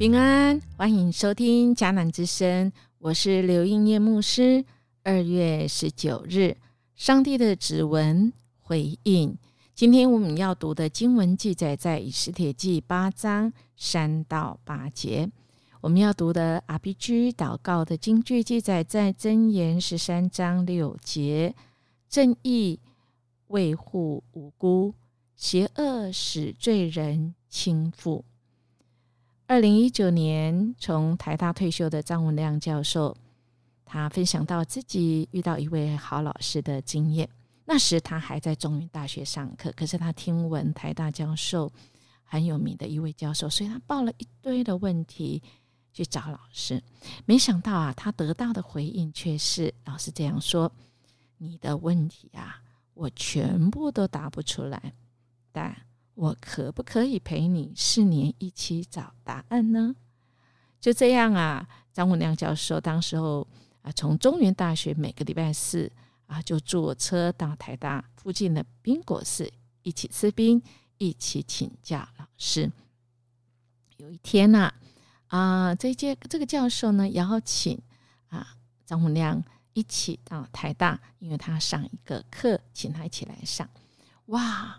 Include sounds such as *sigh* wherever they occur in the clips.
平安，欢迎收听迦南之声，我是刘英叶牧师。二月十九日，上帝的指纹回应。今天我们要读的经文记载在以斯帖记八章三到八节。我们要读的 RPG 祷告的经句记载在箴言十三章六节：正义维护无辜，邪恶使罪人倾覆。二零一九年从台大退休的张文亮教授，他分享到自己遇到一位好老师的经验。那时他还在中原大学上课，可是他听闻台大教授很有名的一位教授，所以他报了一堆的问题去找老师。没想到啊，他得到的回应却是老师这样说：“你的问题啊，我全部都答不出来，但……”我可不可以陪你四年一起找答案呢？就这样啊，张文亮教授当时候啊，从中原大学每个礼拜四啊，就坐车到台大附近的冰果室一起吃冰，一起请教老师。有一天呢，啊，这届这个教授呢邀请啊张文亮一起到台大，因为他上一个课，请他一起来上。哇！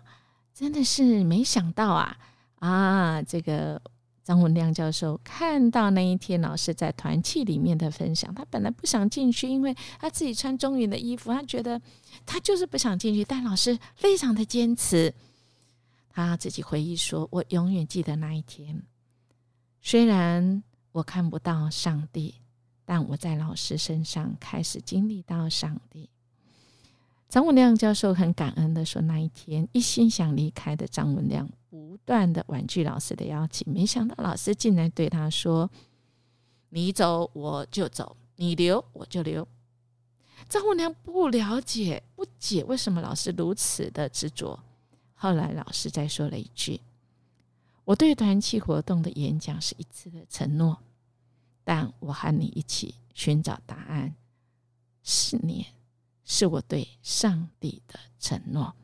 真的是没想到啊啊！这个张文亮教授看到那一天老师在团契里面的分享，他本来不想进去，因为他自己穿中云的衣服，他觉得他就是不想进去。但老师非常的坚持，他自己回忆说：“我永远记得那一天，虽然我看不到上帝，但我在老师身上开始经历到上帝。”张文亮教授很感恩的说：“那一天，一心想离开的张文亮，不断的婉拒老师的邀请。没想到老师竟然对他说：‘你走我就走，你留我就留。’张文亮不了解、不解为什么老师如此的执着。后来老师再说了一句：‘我对团契活动的演讲是一次的承诺，但我和你一起寻找答案，四年。’”是我对上帝的承诺。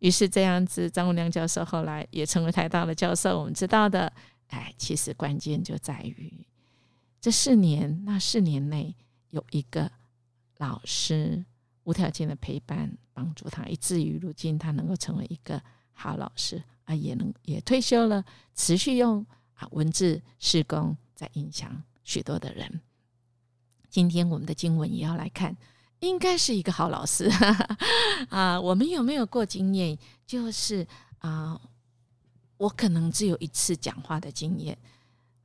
于是这样子，张文亮教授后来也成为台大的教授。我们知道的，哎，其实关键就在于这四年，那四年内有一个老师无条件的陪伴，帮助他，以至于如今他能够成为一个好老师啊，也能也退休了，持续用啊文字施工在影响许多的人。今天我们的经文也要来看。应该是一个好老师 *laughs* 啊！我们有没有过经验？就是啊，我可能只有一次讲话的经验，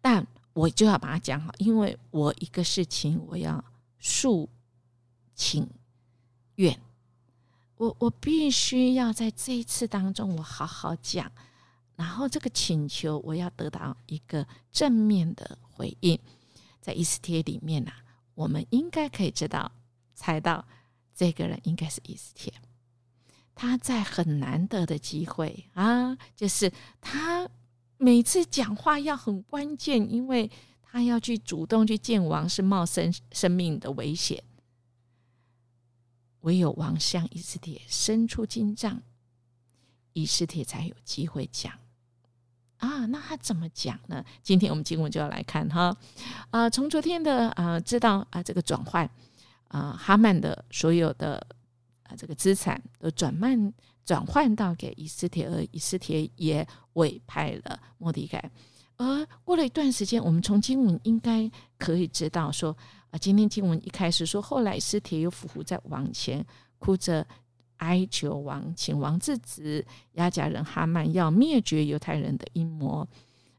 但我就要把它讲好，因为我一个事情我要诉请愿，我我必须要在这一次当中我好好讲，然后这个请求我要得到一个正面的回应。在伊斯帖里面呐，我们应该可以知道。猜到这个人应该是伊斯帖，他在很难得的机会啊，就是他每次讲话要很关键，因为他要去主动去见王，是冒生生命的危险。唯有王向伊斯帖伸出金杖，伊斯帖才有机会讲啊。那他怎么讲呢？今天我们经文就要来看哈啊，从昨天的啊知道啊这个转换。啊，哈曼的所有的啊这个资产都转卖转换到给以斯帖，而以斯帖也委派了莫迪改。而过了一段时间，我们从经文应该可以知道说，啊，今天经文一开始说，后来斯帖又伏伏在王前，哭着哀求王，请王制止亚甲人哈曼要灭绝犹太人的阴谋。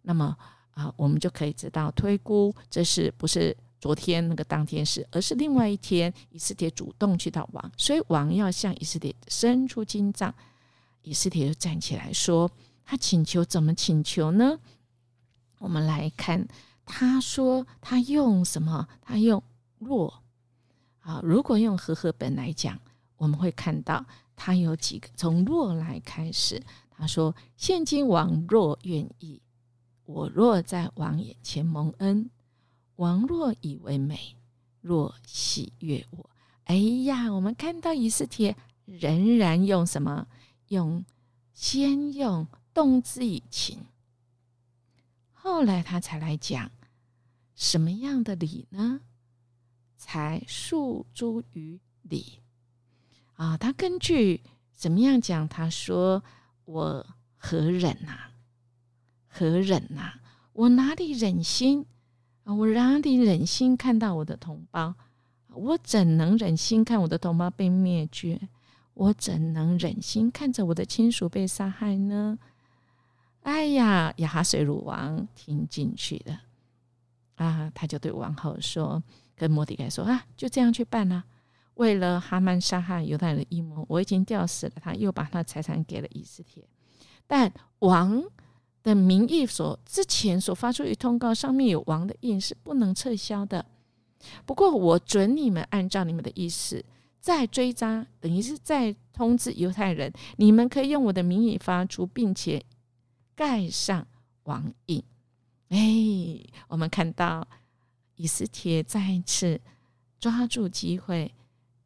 那么啊，我们就可以知道推估这是不是？昨天那个当天是，而是另外一天，以色列主动去到王，所以王要向以色列伸出金杖，以色列就站起来说：“他请求怎么请求呢？”我们来看，他说他用什么？他用若啊，如果用和合本来讲，我们会看到他有几个从若来开始。他说：“现今王若愿意，我若在王眼前蒙恩。”王若以为美，若喜悦我。哎呀，我们看到以斯帖仍然用什么？用先用动之以情，后来他才来讲什么样的理呢？才诉诸于理啊！他根据怎么样讲？他说：“我何忍呐？何忍呐？我哪里忍心啊？我哪里忍心看到我的同胞？我怎能忍心看我的同胞被灭绝？我怎能忍心看着我的亲属被杀害呢？”哎呀，亚哈水鲁王听进去了啊！他就对王后说：“跟摩迪盖说啊，就这样去办了。为了哈曼杀害犹太人的阴谋，我已经吊死了他，又把他财产给了以斯帖。但王的名义所之前所发出的通告上面有王的印，是不能撤销的。不过我准你们按照你们的意思再追加，等于是再通知犹太人，你们可以用我的名义发出，并且。”盖上王印，哎，我们看到以斯帖再一次抓住机会，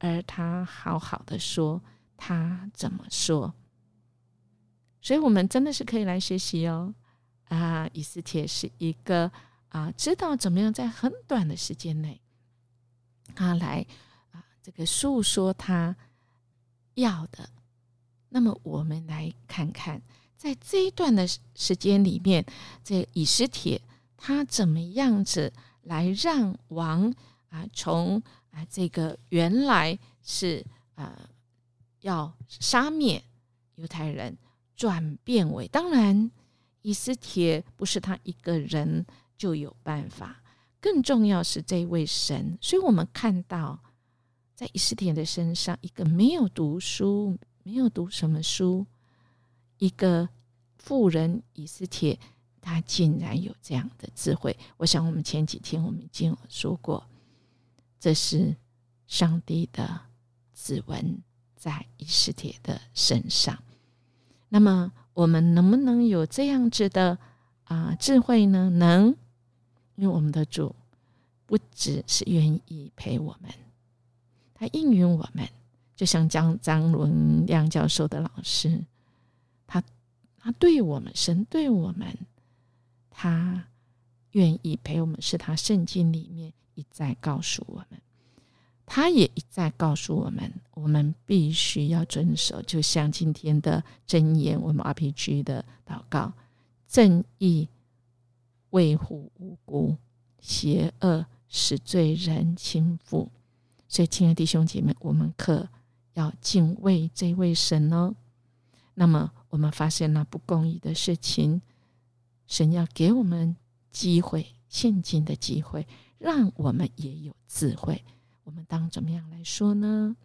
而他好好的说他怎么说，所以我们真的是可以来学习哦。啊，以斯帖是一个啊，知道怎么样在很短的时间内，他来啊，这个诉说他要的。那么我们来看看。在这一段的时间里面，这以斯帖他怎么样子来让王啊从啊这个原来是啊要杀灭犹太人，转变为当然以斯帖不是他一个人就有办法，更重要是这位神。所以我们看到在以斯帖的身上，一个没有读书、没有读什么书。一个富人以斯帖，他竟然有这样的智慧。我想，我们前几天我们已经有说过，这是上帝的指纹在以斯帖的身上。那么，我们能不能有这样子的啊智慧呢？能，因为我们的主不只是愿意陪我们，他应允我们，就像张张伦亮教授的老师。他他对我们，神对我们，他愿意陪我们，是他圣经里面一再告诉我们，他也一再告诉我们，我们必须要遵守。就像今天的箴言，我们 RPG 的祷告：正义维护无辜，邪恶使罪人倾覆。所以，亲爱的弟兄姐妹，我们可要敬畏这位神哦。那么。我们发现了不公义的事情，神要给我们机会，现今的机会，让我们也有智慧。我们当怎么样来说呢？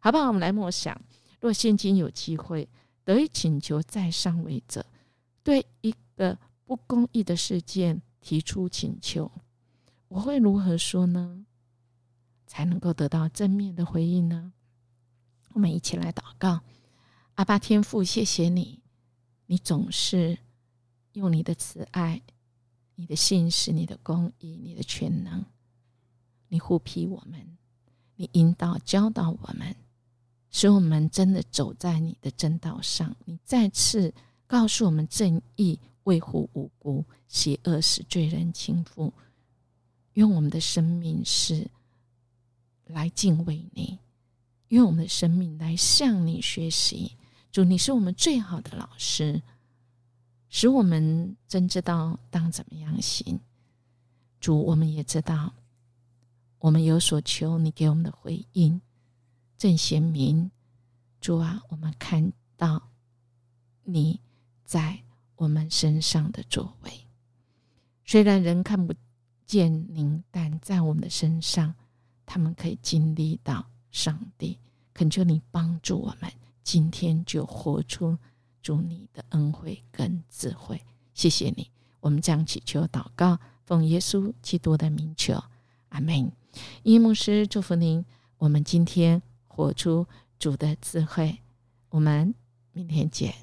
好不好？我们来默想：若现今有机会得以请求在上位者对一个不公义的事件提出请求，我会如何说呢？才能够得到正面的回应呢？我们一起来祷告。阿爸天父，谢谢你，你总是用你的慈爱、你的信实、你的公义、你的全能，你护庇我们，你引导教导我们，使我们真的走在你的正道上。你再次告诉我们：正义维护无辜，邪恶使罪人倾覆。用我们的生命是来敬畏你，用我们的生命来向你学习。主，你是我们最好的老师，使我们真知道当怎么样行。主，我们也知道，我们有所求，你给我们的回应正显明。主啊，我们看到你在我们身上的作为，虽然人看不见您，但在我们的身上，他们可以经历到上帝。恳求你帮助我们。今天就活出主你的恩惠跟智慧，谢谢你。我们将祈求祷告，奉耶稣基督的名求，阿门。伊牧师祝福您。我们今天活出主的智慧。我们明天见。